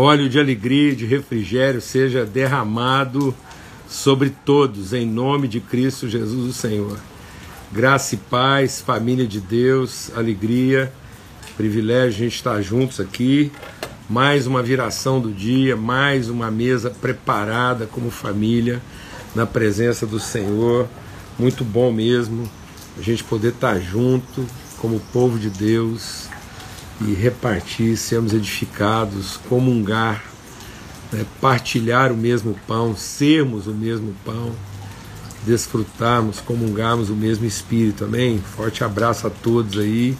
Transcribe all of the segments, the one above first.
óleo de alegria e de refrigério seja derramado sobre todos, em nome de Cristo Jesus, o Senhor. Graça e paz, família de Deus, alegria, privilégio a gente estar juntos aqui. Mais uma viração do dia, mais uma mesa preparada como família, na presença do Senhor. Muito bom mesmo a gente poder estar junto como povo de Deus e repartir, sermos edificados, comungar, né, partilhar o mesmo pão, sermos o mesmo pão, desfrutarmos, comungarmos o mesmo Espírito, amém? Forte abraço a todos aí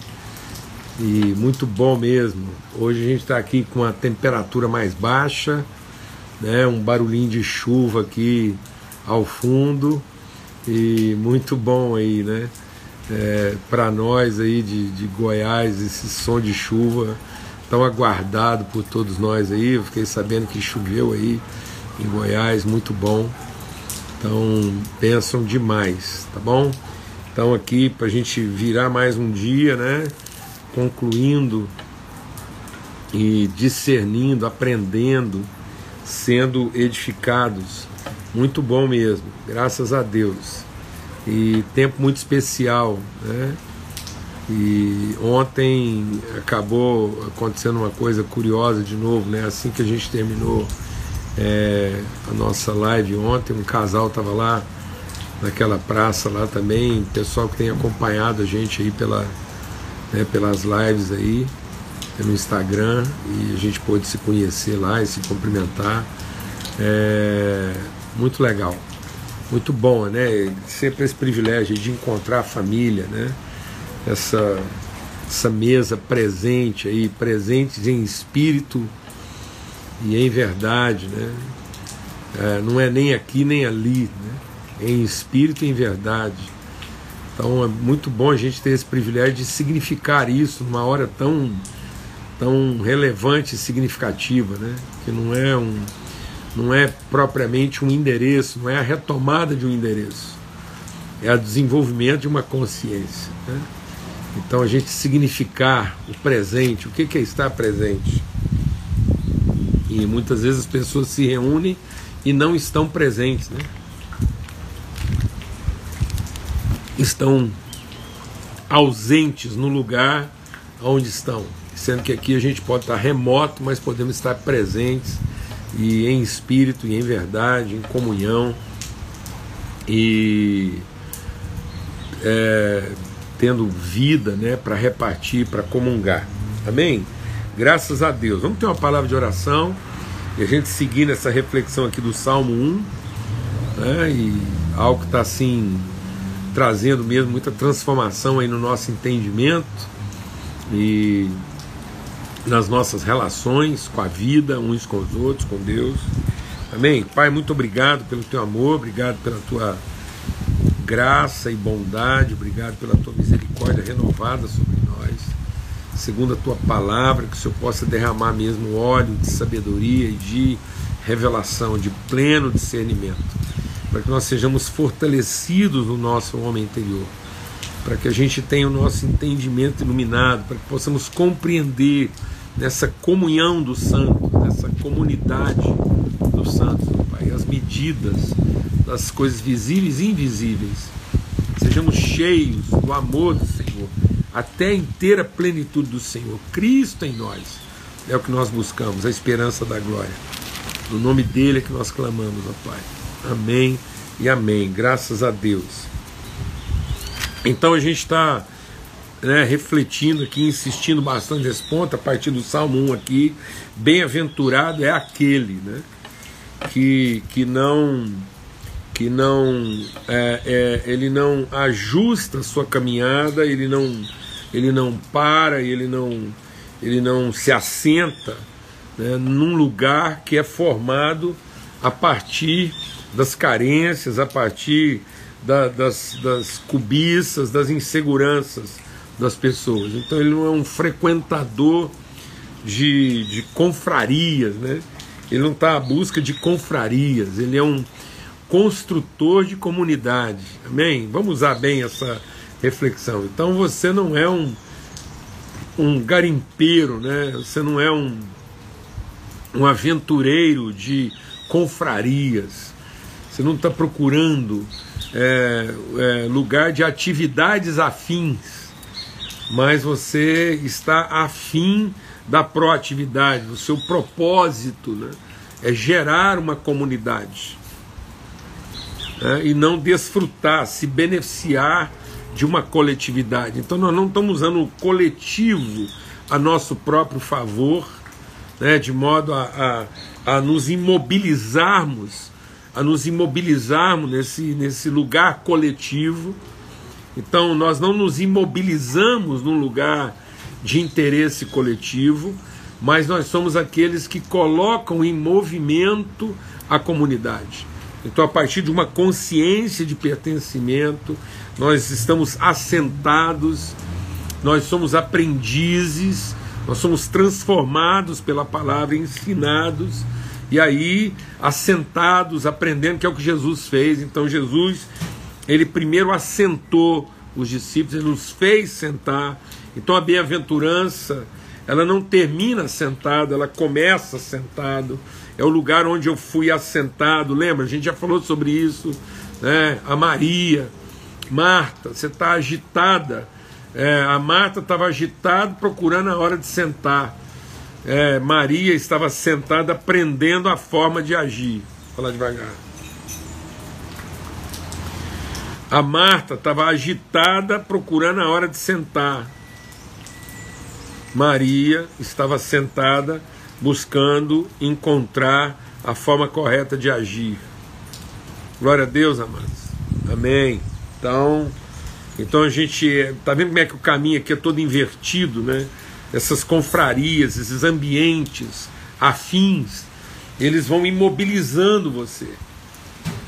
e muito bom mesmo. Hoje a gente está aqui com a temperatura mais baixa, né, um barulhinho de chuva aqui ao fundo e muito bom aí, né? É, para nós aí de, de Goiás, esse som de chuva tão aguardado por todos nós aí. Eu fiquei sabendo que choveu aí em Goiás, muito bom. Então, pensam demais, tá bom? Então, aqui para a gente virar mais um dia, né? Concluindo e discernindo, aprendendo, sendo edificados. Muito bom mesmo, graças a Deus e tempo muito especial, né? E ontem acabou acontecendo uma coisa curiosa de novo, né? Assim que a gente terminou é, a nossa live ontem, um casal estava lá naquela praça lá também, pessoal que tem acompanhado a gente aí pela, né, pelas lives aí pelo Instagram e a gente pôde se conhecer lá e se cumprimentar. É, muito legal muito bom, né? Sempre esse privilégio de encontrar a família, né? Essa, essa mesa presente aí, presentes em espírito e em verdade, né? É, não é nem aqui nem ali, né? Em espírito e em verdade. Então é muito bom a gente ter esse privilégio de significar isso numa hora tão, tão relevante e significativa, né? Que não é um não é propriamente um endereço, não é a retomada de um endereço, é o desenvolvimento de uma consciência. Né? Então a gente significar o presente, o que é estar presente. E muitas vezes as pessoas se reúnem e não estão presentes, né? Estão ausentes no lugar onde estão, sendo que aqui a gente pode estar remoto, mas podemos estar presentes e em espírito e em verdade, em comunhão e é, tendo vida né, para repartir, para comungar. Amém? Graças a Deus. Vamos ter uma palavra de oração e a gente seguir nessa reflexão aqui do Salmo 1, né, e algo que está assim trazendo mesmo muita transformação aí no nosso entendimento e nas nossas relações com a vida, uns com os outros, com Deus. Amém? Pai, muito obrigado pelo teu amor, obrigado pela tua graça e bondade, obrigado pela tua misericórdia renovada sobre nós. Segundo a tua palavra, que o Senhor possa derramar mesmo óleo de sabedoria e de revelação, de pleno discernimento, para que nós sejamos fortalecidos no nosso homem interior para que a gente tenha o nosso entendimento iluminado, para que possamos compreender nessa comunhão dos santos, nessa comunidade dos santos, Pai, as medidas das coisas visíveis e invisíveis. Sejamos cheios do amor do Senhor, até a inteira plenitude do Senhor. Cristo em nós é o que nós buscamos, a esperança da glória. No nome dele é que nós clamamos, ó Pai. Amém e amém. Graças a Deus. Então a gente está né, refletindo aqui, insistindo bastante nesse ponto, a partir do Salmo 1 aqui, bem-aventurado é aquele né, que, que não que não é, é, ele não ajusta sua caminhada, ele não ele não para, ele não ele não se assenta né, num lugar que é formado a partir das carências, a partir da, das, das cobiças, das inseguranças das pessoas. Então ele não é um frequentador de, de confrarias, né? Ele não está à busca de confrarias, ele é um construtor de comunidade. Amém? Vamos usar bem essa reflexão. Então você não é um, um garimpeiro, né? Você não é um, um aventureiro de confrarias, você não está procurando é, é, lugar de atividades afins, mas você está afim da proatividade, o seu propósito né, é gerar uma comunidade né, e não desfrutar, se beneficiar de uma coletividade. Então nós não estamos usando o coletivo a nosso próprio favor, né, de modo a, a, a nos imobilizarmos, a nos imobilizarmos nesse, nesse lugar coletivo. Então nós não nos imobilizamos num lugar de interesse coletivo, mas nós somos aqueles que colocam em movimento a comunidade. Então, a partir de uma consciência de pertencimento, nós estamos assentados, nós somos aprendizes, nós somos transformados pela palavra, ensinados, e aí assentados, aprendendo, que é o que Jesus fez. Então, Jesus, ele primeiro assentou os discípulos, ele nos fez sentar. Então, a bem-aventurança, ela não termina sentada, ela começa sentado é o lugar onde eu fui assentado. Lembra? A gente já falou sobre isso. Né? A Maria, Marta, você está agitada. É, a Marta estava agitada procurando a hora de sentar. É, Maria estava sentada aprendendo a forma de agir. Vou falar devagar. A Marta estava agitada procurando a hora de sentar. Maria estava sentada buscando encontrar a forma correta de agir. Glória a Deus, amados. Amém. Então, então a gente está vendo como é que o caminho aqui é todo invertido, né? Essas confrarias, esses ambientes afins, eles vão imobilizando você.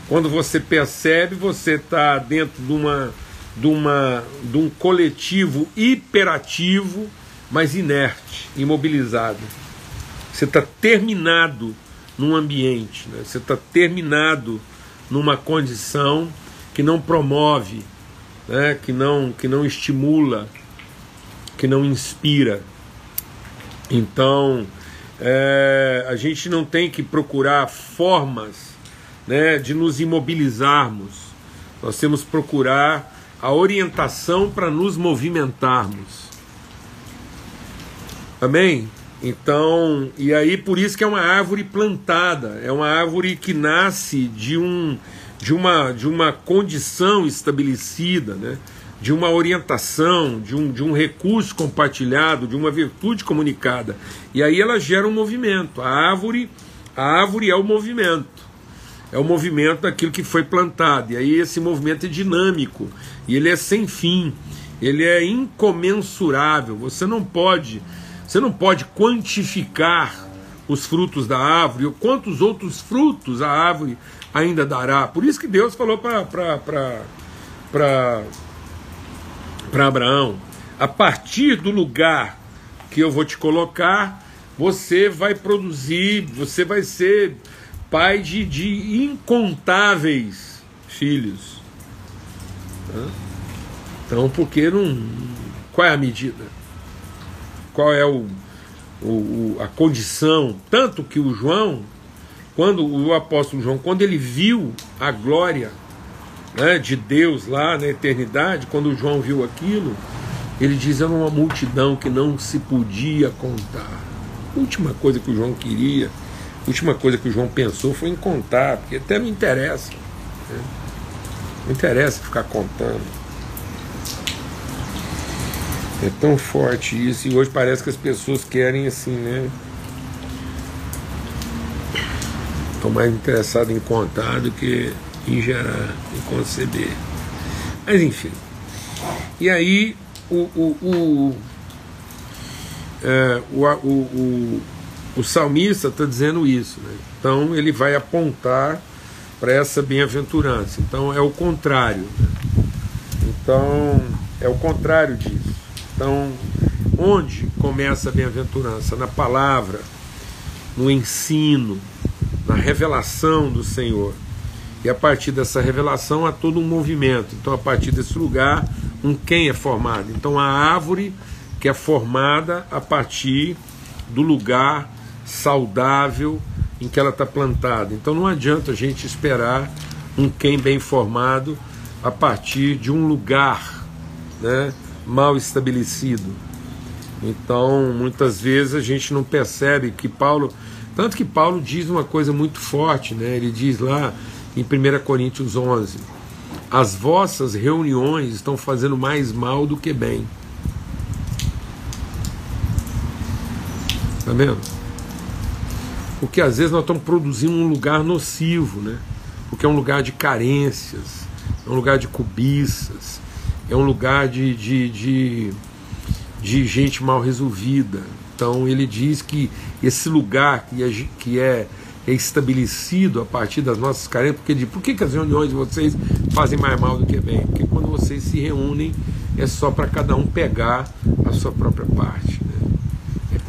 Quando você percebe, você está dentro de uma, de uma de um coletivo hiperativo, mas inerte, imobilizado. Você está terminado num ambiente, né? você está terminado numa condição que não promove, né? que, não, que não estimula, que não inspira. Então, é, a gente não tem que procurar formas né, de nos imobilizarmos, nós temos que procurar a orientação para nos movimentarmos. Amém? Então, e aí por isso que é uma árvore plantada, é uma árvore que nasce de, um, de, uma, de uma condição estabelecida, né? De uma orientação, de um, de um recurso compartilhado, de uma virtude comunicada. E aí ela gera um movimento. A árvore, a árvore é o movimento. É o movimento daquilo que foi plantado. E aí esse movimento é dinâmico. E ele é sem fim. Ele é incomensurável. Você não pode você não pode quantificar os frutos da árvore, ou quantos outros frutos a árvore ainda dará. Por isso que Deus falou para Abraão: a partir do lugar que eu vou te colocar, você vai produzir, você vai ser pai de, de incontáveis filhos. Então, porque não. Qual é a medida? qual é o, o, a condição. Tanto que o João, quando o apóstolo João, quando ele viu a glória né, de Deus lá na eternidade, quando João viu aquilo, ele diz: era uma multidão que não se podia contar. A última coisa que o João queria, a última coisa que o João pensou foi em contar, porque até não interessa. Né? Não interessa ficar contando. É tão forte isso e hoje parece que as pessoas querem assim, né? Estão mais interessadas em contar do que em gerar, em conceber. Mas enfim. E aí o, o, o, é, o, o, o, o salmista está dizendo isso. Né? Então ele vai apontar para essa bem-aventurança. Então é o contrário. Né? Então é o contrário disso. Então, onde começa a bem-aventurança? Na palavra, no ensino, na revelação do Senhor. E a partir dessa revelação há todo um movimento. Então, a partir desse lugar, um quem é formado. Então, a árvore que é formada a partir do lugar saudável em que ela está plantada. Então não adianta a gente esperar um quem bem formado a partir de um lugar né, mal estabelecido. Então, muitas vezes a gente não percebe que Paulo. Tanto que Paulo diz uma coisa muito forte, né? ele diz lá em 1 Coríntios 11: As vossas reuniões estão fazendo mais mal do que bem. Está vendo? Porque às vezes nós estamos produzindo um lugar nocivo, né? Porque é um lugar de carências, é um lugar de cobiças, é um lugar de, de, de, de gente mal resolvida. Então ele diz que esse lugar que é, que é estabelecido a partir das nossas carências, porque de, por que, que as reuniões de vocês fazem mais mal do que bem? Porque quando vocês se reúnem é só para cada um pegar a sua própria parte. Né?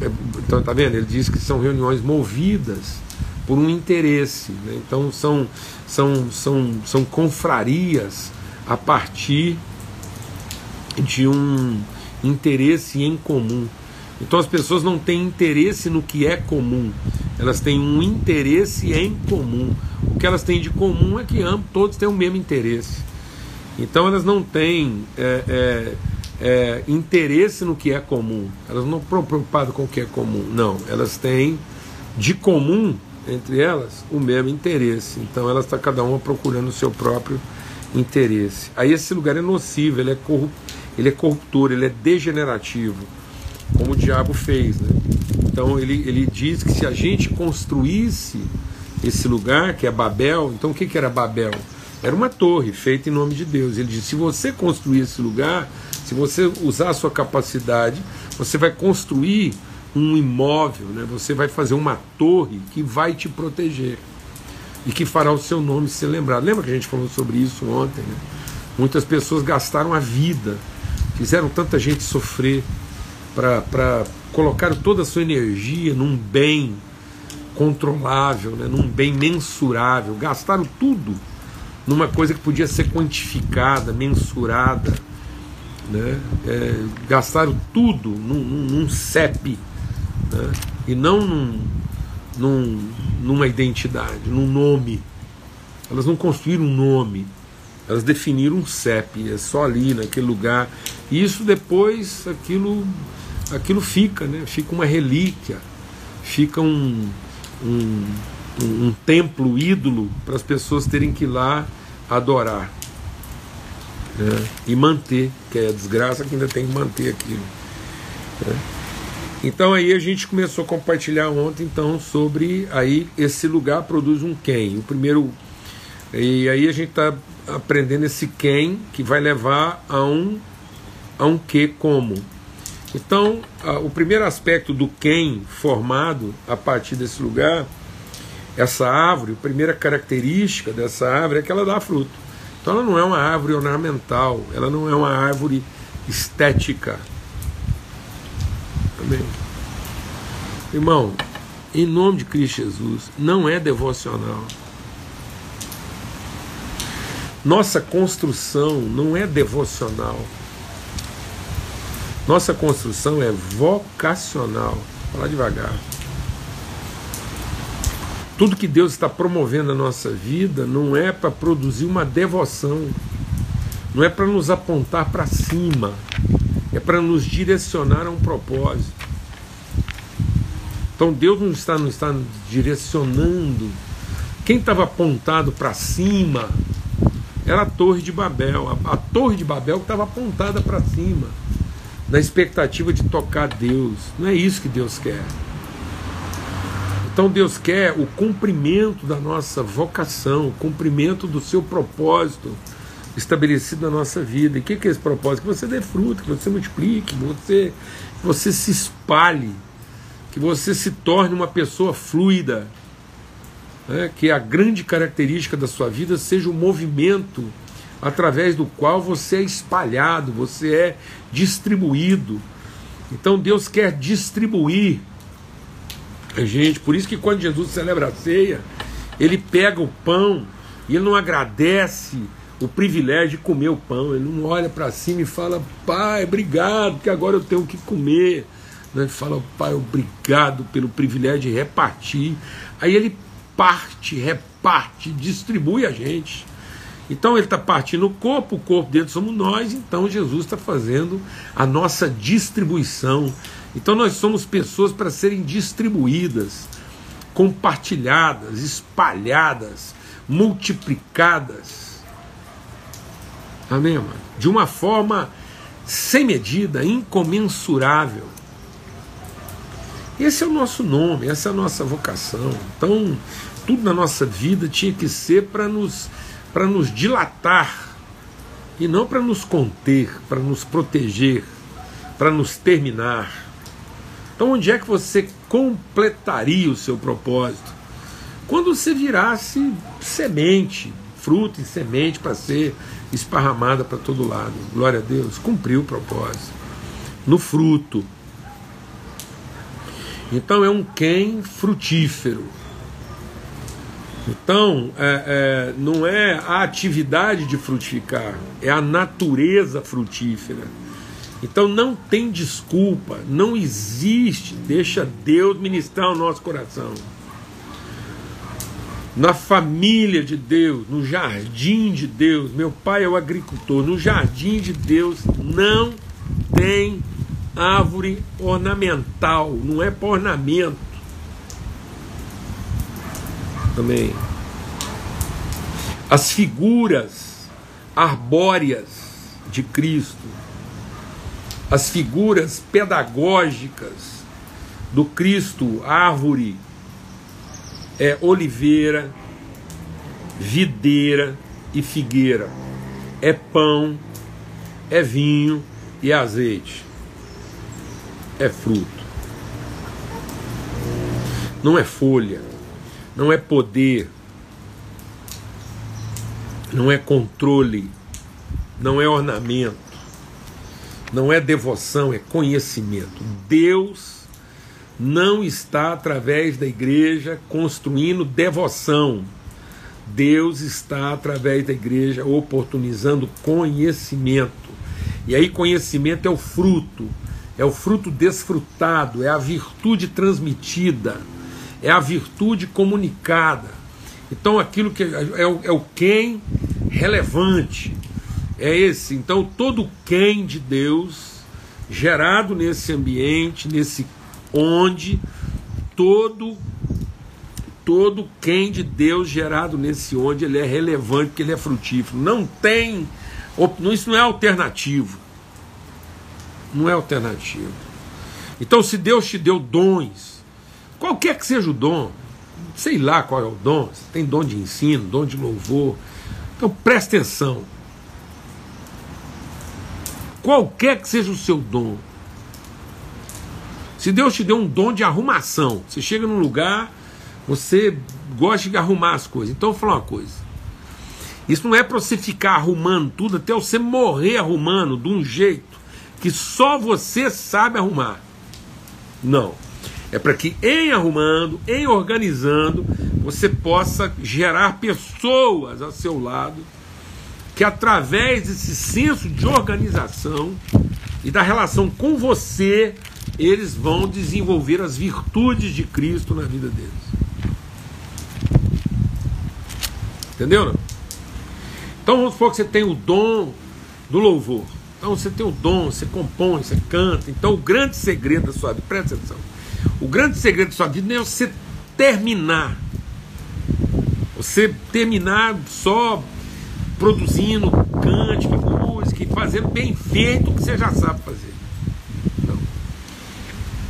É, é, então tá vendo? Ele diz que são reuniões movidas por um interesse. Né? Então são, são, são, são confrarias a partir de um interesse em comum. Então as pessoas não têm interesse no que é comum, elas têm um interesse em comum. O que elas têm de comum é que ambos, todos têm o mesmo interesse. Então elas não têm é, é, é, interesse no que é comum, elas não estão preocupadas com o que é comum, não, elas têm de comum entre elas o mesmo interesse. Então elas estão cada uma procurando o seu próprio interesse. Aí esse lugar é nocivo, ele é, ele é corruptor, ele é degenerativo, como o diabo fez. Né? Então ele, ele diz que se a gente construísse esse lugar, que é Babel, então o que, que era Babel? Era uma torre feita em nome de Deus. Ele diz: se você construir esse lugar, se você usar a sua capacidade, você vai construir um imóvel, né? você vai fazer uma torre que vai te proteger e que fará o seu nome ser lembrado. Lembra que a gente falou sobre isso ontem? Né? Muitas pessoas gastaram a vida, fizeram tanta gente sofrer para colocar toda a sua energia num bem controlável, né? num bem mensurável, gastaram tudo numa coisa que podia ser quantificada, mensurada. Né? É, gastaram tudo num, num, num CEP né? e não num, num, numa identidade, num nome. Elas não construíram um nome, elas definiram um CEP, é só ali, naquele lugar. E isso depois, aquilo, aquilo fica, né? fica uma relíquia, fica um, um, um, um templo ídolo para as pessoas terem que ir lá adorar. Né? E manter, que é a desgraça que ainda tem que manter aquilo. Né? Então aí a gente começou a compartilhar ontem então sobre aí esse lugar produz um quem. O primeiro e aí a gente está aprendendo esse quem que vai levar a um a um que como. Então o primeiro aspecto do quem formado a partir desse lugar, essa árvore, a primeira característica dessa árvore é que ela dá fruto. Então ela não é uma árvore ornamental, ela não é uma árvore estética, Amém. Irmão, em nome de Cristo Jesus, não é devocional. Nossa construção não é devocional. Nossa construção é vocacional. Vou falar devagar. Tudo que Deus está promovendo na nossa vida não é para produzir uma devoção, não é para nos apontar para cima, é para nos direcionar a um propósito. Então Deus não está, não está direcionando. Quem estava apontado para cima era a Torre de Babel. A, a Torre de Babel estava apontada para cima, na expectativa de tocar Deus. Não é isso que Deus quer. Então Deus quer o cumprimento da nossa vocação, o cumprimento do seu propósito estabelecido na nossa vida. E o que, que é esse propósito? Que você dê fruto, que você multiplique, que você, que você se espalhe, que você se torne uma pessoa fluida. Né? Que a grande característica da sua vida seja o movimento através do qual você é espalhado, você é distribuído. Então Deus quer distribuir a gente. Por isso que quando Jesus celebra a ceia, ele pega o pão e ele não agradece o privilégio de comer o pão. Ele não olha para cima e fala, pai, obrigado, que agora eu tenho que comer. Ele fala, Pai, obrigado pelo privilégio de repartir. Aí ele parte, reparte, distribui a gente. Então ele está partindo o corpo, o corpo dentro somos nós, então Jesus está fazendo a nossa distribuição. Então nós somos pessoas para serem distribuídas, compartilhadas, espalhadas, multiplicadas. Amém, mano? De uma forma sem medida, incomensurável. Esse é o nosso nome, essa é a nossa vocação. Então, tudo na nossa vida tinha que ser para nos, nos dilatar e não para nos conter, para nos proteger, para nos terminar. Então, onde é que você completaria o seu propósito? Quando você virasse semente, fruto e semente para ser esparramada para todo lado. Glória a Deus, cumpriu o propósito. No fruto. Então é um quem frutífero. Então, é, é, não é a atividade de frutificar, é a natureza frutífera. Então não tem desculpa, não existe, deixa Deus ministrar o nosso coração. Na família de Deus, no jardim de Deus, meu pai é o agricultor, no jardim de Deus não tem árvore ornamental, não é para ornamento. Também. As figuras arbóreas de Cristo, as figuras pedagógicas do Cristo, árvore, é oliveira, videira e figueira, é pão, é vinho e azeite é fruto. Não é folha, não é poder, não é controle, não é ornamento, não é devoção, é conhecimento. Deus não está através da igreja construindo devoção. Deus está através da igreja oportunizando conhecimento. E aí conhecimento é o fruto é o fruto desfrutado, é a virtude transmitida, é a virtude comunicada. Então, aquilo que é, é, o, é quem relevante, é esse. Então, todo quem de Deus, gerado nesse ambiente, nesse onde, todo todo quem de Deus gerado nesse onde ele é relevante, que ele é frutífero. Não tem, isso não é alternativo não é alternativa. Então, se Deus te deu dons, qualquer que seja o dom, sei lá qual é o dom, você tem dom de ensino, dom de louvor, então preste atenção. Qualquer que seja o seu dom, se Deus te deu um dom de arrumação, você chega num lugar, você gosta de arrumar as coisas. Então, eu vou falar uma coisa. Isso não é para você ficar arrumando tudo até você morrer arrumando de um jeito que só você sabe arrumar. Não. É para que em arrumando, em organizando, você possa gerar pessoas ao seu lado que através desse senso de organização e da relação com você, eles vão desenvolver as virtudes de Cristo na vida deles. Entendeu? Não? Então vamos supor que você tem o dom do louvor. Então você tem o dom, você compõe, você canta. Então o grande segredo da sua vida, presta atenção. O grande segredo da sua vida não é você terminar. Você terminar só produzindo cântico, música e fazendo bem feito o que você já sabe fazer. Não.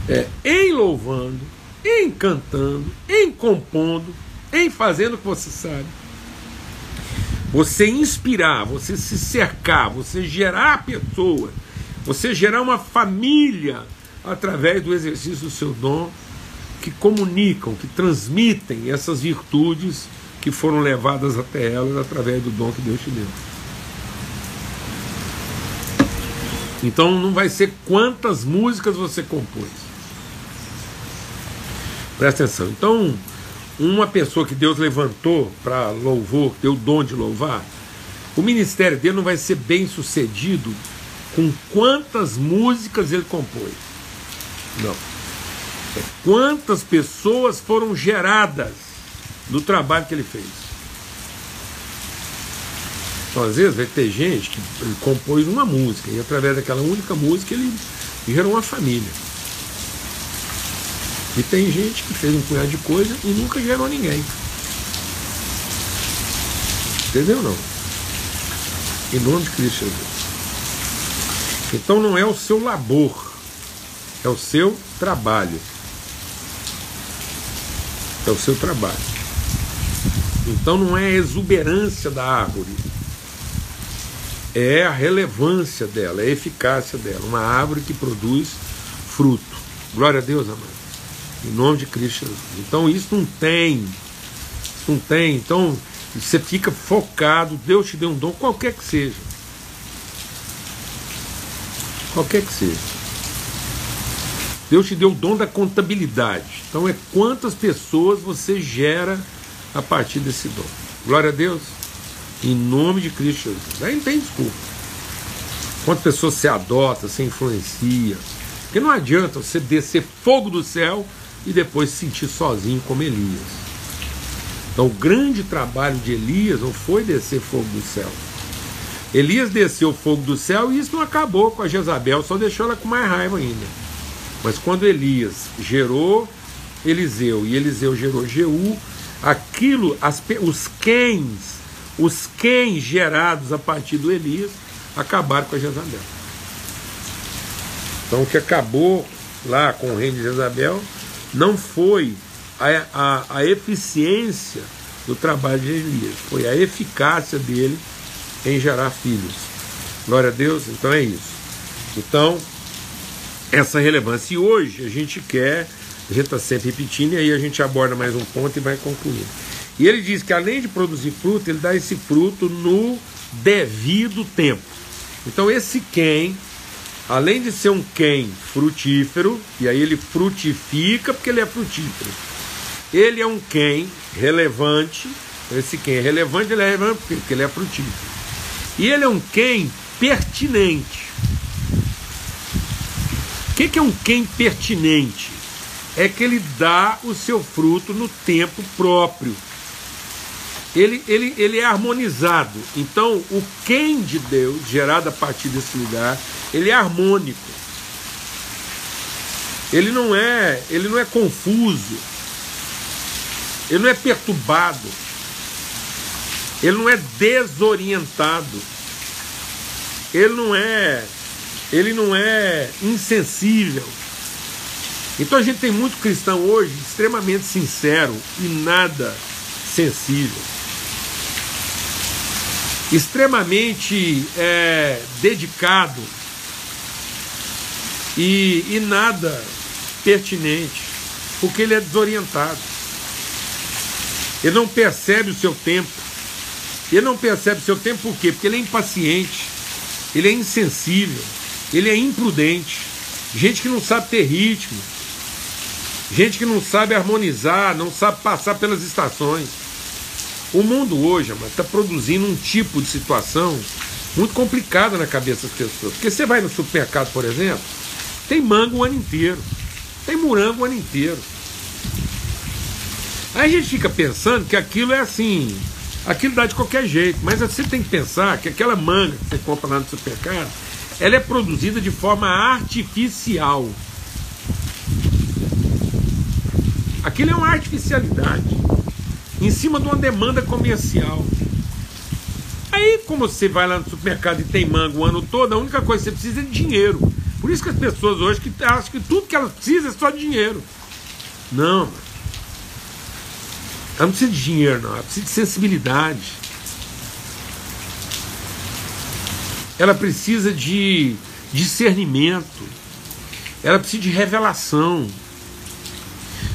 É em louvando, em cantando, em compondo, em fazendo o que você sabe você inspirar, você se cercar, você gerar pessoas, você gerar uma família através do exercício do seu dom, que comunicam, que transmitem essas virtudes que foram levadas até elas através do dom que Deus te deu. Então não vai ser quantas músicas você compôs. Presta atenção. Então, uma pessoa que Deus levantou para louvor, deu o dom de louvar, o ministério dele não vai ser bem sucedido com quantas músicas ele compôs. Não. É quantas pessoas foram geradas do trabalho que ele fez. Então, às vezes, vai ter gente que compôs uma música e, através daquela única música, ele gerou uma família. E tem gente que fez um punhado de coisa e nunca gerou ninguém. Entendeu não? Em nome de Cristo Jesus. Então não é o seu labor, é o seu trabalho. É o seu trabalho. Então não é a exuberância da árvore, é a relevância dela, é a eficácia dela. Uma árvore que produz fruto. Glória a Deus, amado. Em nome de Cristo Jesus. Então isso não tem. Não tem. Então você fica focado. Deus te deu um dom, qualquer que seja. Qualquer que seja. Deus te deu o dom da contabilidade. Então é quantas pessoas você gera a partir desse dom. Glória a Deus. Em nome de Cristo Jesus. Aí não tem desculpa. Quantas pessoas você adota, você influencia. Porque não adianta você descer fogo do céu e depois se sentir sozinho como Elias. Então o grande trabalho de Elias não foi descer fogo do céu. Elias desceu fogo do céu e isso não acabou com a Jezabel, só deixou ela com mais raiva ainda. Mas quando Elias gerou Eliseu e Eliseu gerou Jeú, aquilo, as, os quens, os quens gerados a partir do Elias, acabaram com a Jezabel. Então o que acabou lá com o reino de Jezabel não foi a, a, a eficiência do trabalho de Elias, foi a eficácia dele em gerar filhos. Glória a Deus, então é isso. Então, essa relevância. E hoje a gente quer, a gente está sempre repetindo, e aí a gente aborda mais um ponto e vai concluir. E ele diz que além de produzir fruto, ele dá esse fruto no devido tempo. Então, esse quem além de ser um quem frutífero, e aí ele frutifica porque ele é frutífero. Ele é um quem relevante, esse quem é relevante, ele é relevante porque ele é frutífero. E ele é um quem pertinente. Que, que é um quem pertinente? É que ele dá o seu fruto no tempo próprio. Ele, ele, ele é harmonizado. Então, o quem de Deus, gerado a partir desse lugar, ele é harmônico. Ele não é, ele não é confuso. Ele não é perturbado. Ele não é desorientado. Ele não é, ele não é insensível. Então a gente tem muito cristão hoje extremamente sincero e nada sensível. Extremamente é, dedicado e, e nada pertinente, porque ele é desorientado. Ele não percebe o seu tempo. Ele não percebe o seu tempo por quê? Porque ele é impaciente, ele é insensível, ele é imprudente. Gente que não sabe ter ritmo, gente que não sabe harmonizar, não sabe passar pelas estações. O mundo hoje está produzindo um tipo de situação muito complicada na cabeça das pessoas. Porque você vai no supermercado, por exemplo, tem manga o ano inteiro. Tem morango o ano inteiro. Aí a gente fica pensando que aquilo é assim, aquilo dá de qualquer jeito, mas você tem que pensar que aquela manga que você compra lá no supermercado, ela é produzida de forma artificial. Aquilo é uma artificialidade em cima de uma demanda comercial. Aí, como você vai lá no supermercado e tem manga o ano todo, a única coisa que você precisa é de dinheiro. Por isso que as pessoas hoje que acham que tudo que elas precisam é só dinheiro. Não. Ela não precisa de dinheiro, não. Ela precisa de sensibilidade. Ela precisa de discernimento. Ela precisa de revelação.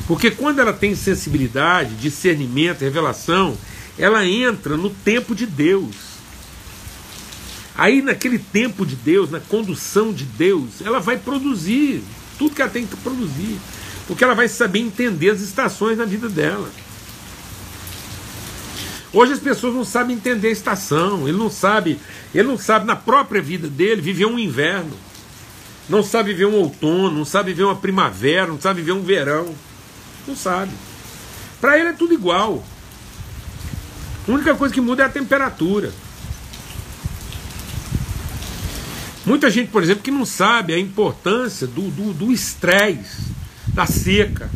Porque quando ela tem sensibilidade, discernimento, revelação, ela entra no tempo de Deus. Aí, naquele tempo de Deus, na condução de Deus, ela vai produzir tudo que ela tem que produzir, porque ela vai saber entender as estações na vida dela. Hoje as pessoas não sabem entender a estação, ele não sabe, ele não sabe na própria vida dele viver um inverno. não sabe ver um outono, não sabe ver uma primavera, não sabe ver um verão. Não sabe. Para ele é tudo igual. A única coisa que muda é a temperatura. Muita gente, por exemplo, que não sabe a importância do estresse, da seca.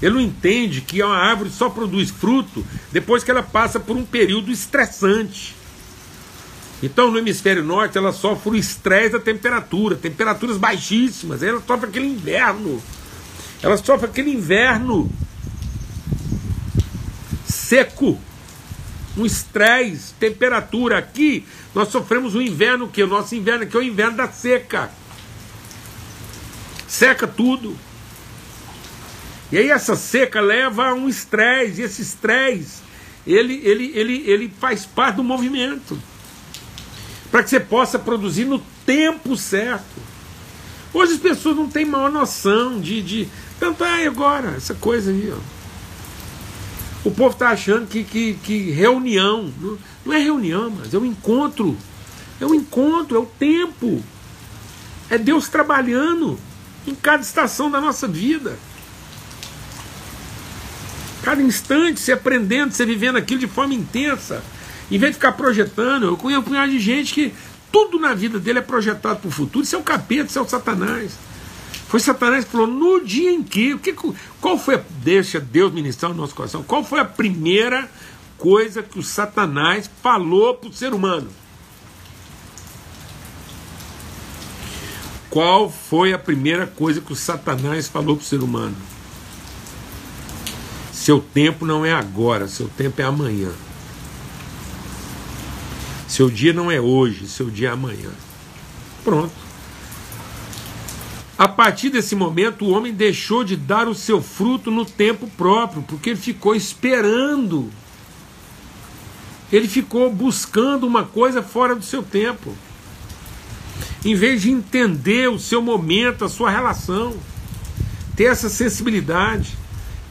Ele não entende que uma árvore só produz fruto depois que ela passa por um período estressante. Então, no hemisfério norte, ela sofre o estresse da temperatura, temperaturas baixíssimas. Ela sofre aquele inverno. Ela sofre aquele inverno seco. Um estresse, temperatura. Aqui, nós sofremos um inverno que o nosso inverno aqui é o inverno da seca. Seca tudo. E aí essa seca leva a um estresse, e esse estresse, ele, ele, ele, ele faz parte do movimento para que você possa produzir no tempo certo. Hoje as pessoas não têm maior noção de. de tanto é agora, essa coisa aí. Ó. O povo está achando que, que, que reunião. Não, não é reunião, mas é um encontro. É um encontro, é o tempo. É Deus trabalhando em cada estação da nossa vida. Cada instante, você aprendendo, você vivendo aquilo de forma intensa. Em vez de ficar projetando, eu conheço um punhado de gente que tudo na vida dele é projetado para o futuro. Isso é o capeta, isso é o Satanás. Foi Satanás que falou: no dia em que. O que qual foi a. Deixa Deus ministrar no nosso coração. Qual foi a primeira coisa que o Satanás falou para o ser humano? Qual foi a primeira coisa que o Satanás falou para o ser humano? Seu tempo não é agora, seu tempo é amanhã. Seu dia não é hoje, seu dia é amanhã. Pronto. A partir desse momento, o homem deixou de dar o seu fruto no tempo próprio, porque ele ficou esperando. Ele ficou buscando uma coisa fora do seu tempo. Em vez de entender o seu momento, a sua relação, ter essa sensibilidade.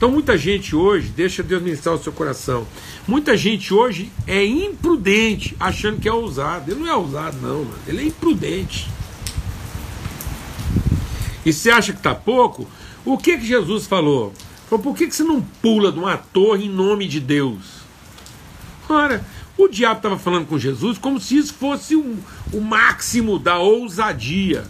Então, muita gente hoje, deixa Deus ministrar o seu coração, muita gente hoje é imprudente, achando que é ousado. Ele não é ousado, não, mano. ele é imprudente. E você acha que está pouco? O que, que Jesus falou? Falou, por que, que você não pula de uma torre em nome de Deus? Ora, o diabo estava falando com Jesus como se isso fosse o, o máximo da ousadia.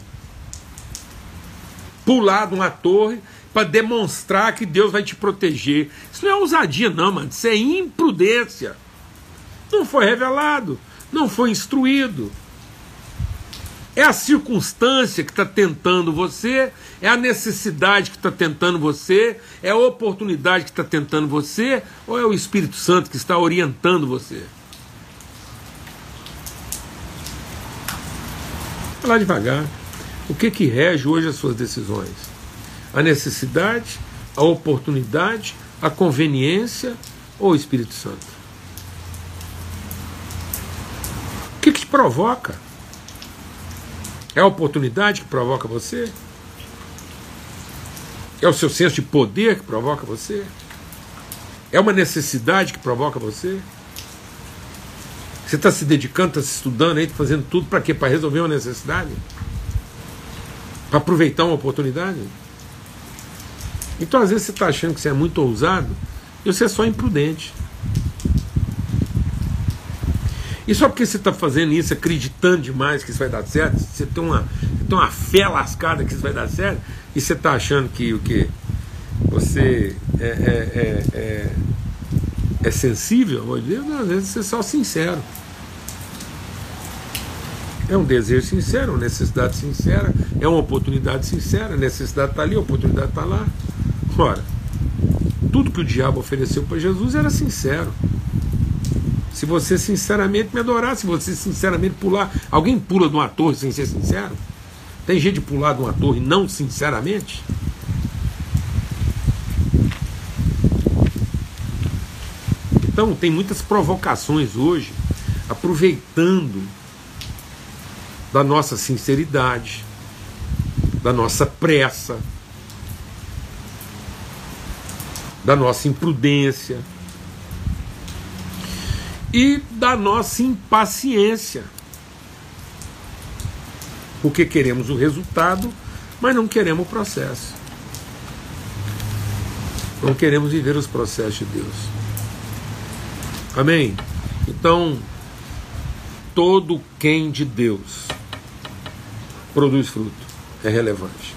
Pular de uma torre para demonstrar que Deus vai te proteger. Isso não é ousadia, não, mano. Isso é imprudência. Não foi revelado, não foi instruído. É a circunstância que está tentando você, é a necessidade que está tentando você, é a oportunidade que está tentando você, ou é o Espírito Santo que está orientando você? Vou falar devagar. O que que rege hoje as suas decisões? A necessidade, a oportunidade, a conveniência ou o Espírito Santo? O que, que te provoca? É a oportunidade que provoca você? É o seu senso de poder que provoca você? É uma necessidade que provoca você? Você está se dedicando, está se estudando aí, tá fazendo tudo para quê? Para resolver uma necessidade? Para aproveitar uma oportunidade? Então, às vezes, você está achando que você é muito ousado e você é só imprudente. E só porque você está fazendo isso, acreditando demais que isso vai dar certo, você tem uma, você tem uma fé lascada que isso vai dar certo, e você está achando que o que? Você é, é, é, é, é sensível, não, às vezes você é só sincero. É um desejo sincero, uma necessidade sincera, é uma oportunidade sincera, a necessidade está ali, a oportunidade está lá. Ora, tudo que o diabo ofereceu para Jesus era sincero. Se você sinceramente me adorar, se você sinceramente pular. Alguém pula de uma torre sem ser sincero? Tem gente de pular de uma torre não sinceramente? Então, tem muitas provocações hoje, aproveitando da nossa sinceridade, da nossa pressa, da nossa imprudência e da nossa impaciência. Porque queremos o resultado mas não queremos o processo. Não queremos viver os processos de Deus. Amém? Então, todo quem de Deus produz fruto é relevante.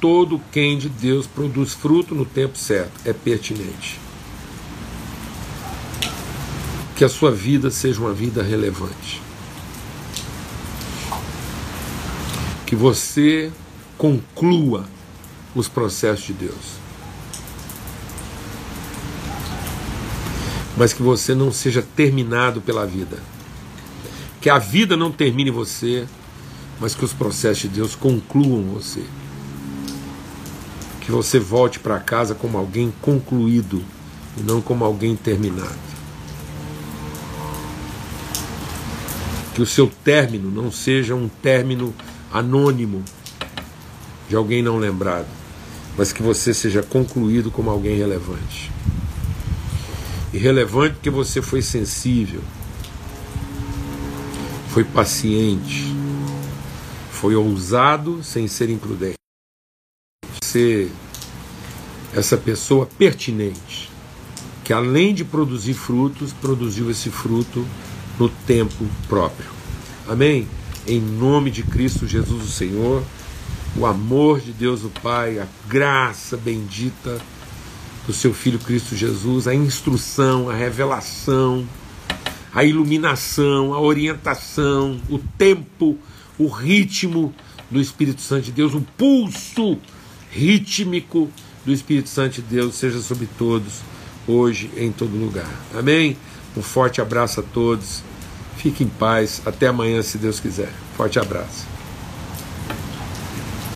Todo quem de Deus produz fruto no tempo certo é pertinente. Que a sua vida seja uma vida relevante. Que você conclua os processos de Deus. Mas que você não seja terminado pela vida. Que a vida não termine você, mas que os processos de Deus concluam você. Que você volte para casa como alguém concluído e não como alguém terminado. Que o seu término não seja um término anônimo de alguém não lembrado mas que você seja concluído como alguém relevante. E relevante porque você foi sensível, foi paciente, foi ousado sem ser imprudente. Ser essa pessoa pertinente, que além de produzir frutos, produziu esse fruto no tempo próprio. Amém? Em nome de Cristo Jesus, o Senhor o amor de Deus o Pai, a graça bendita do seu Filho Cristo Jesus, a instrução, a revelação, a iluminação, a orientação, o tempo, o ritmo do Espírito Santo de Deus, o pulso rítmico do Espírito Santo de Deus seja sobre todos, hoje, em todo lugar. Amém? Um forte abraço a todos. Fique em paz. Até amanhã, se Deus quiser. Forte abraço.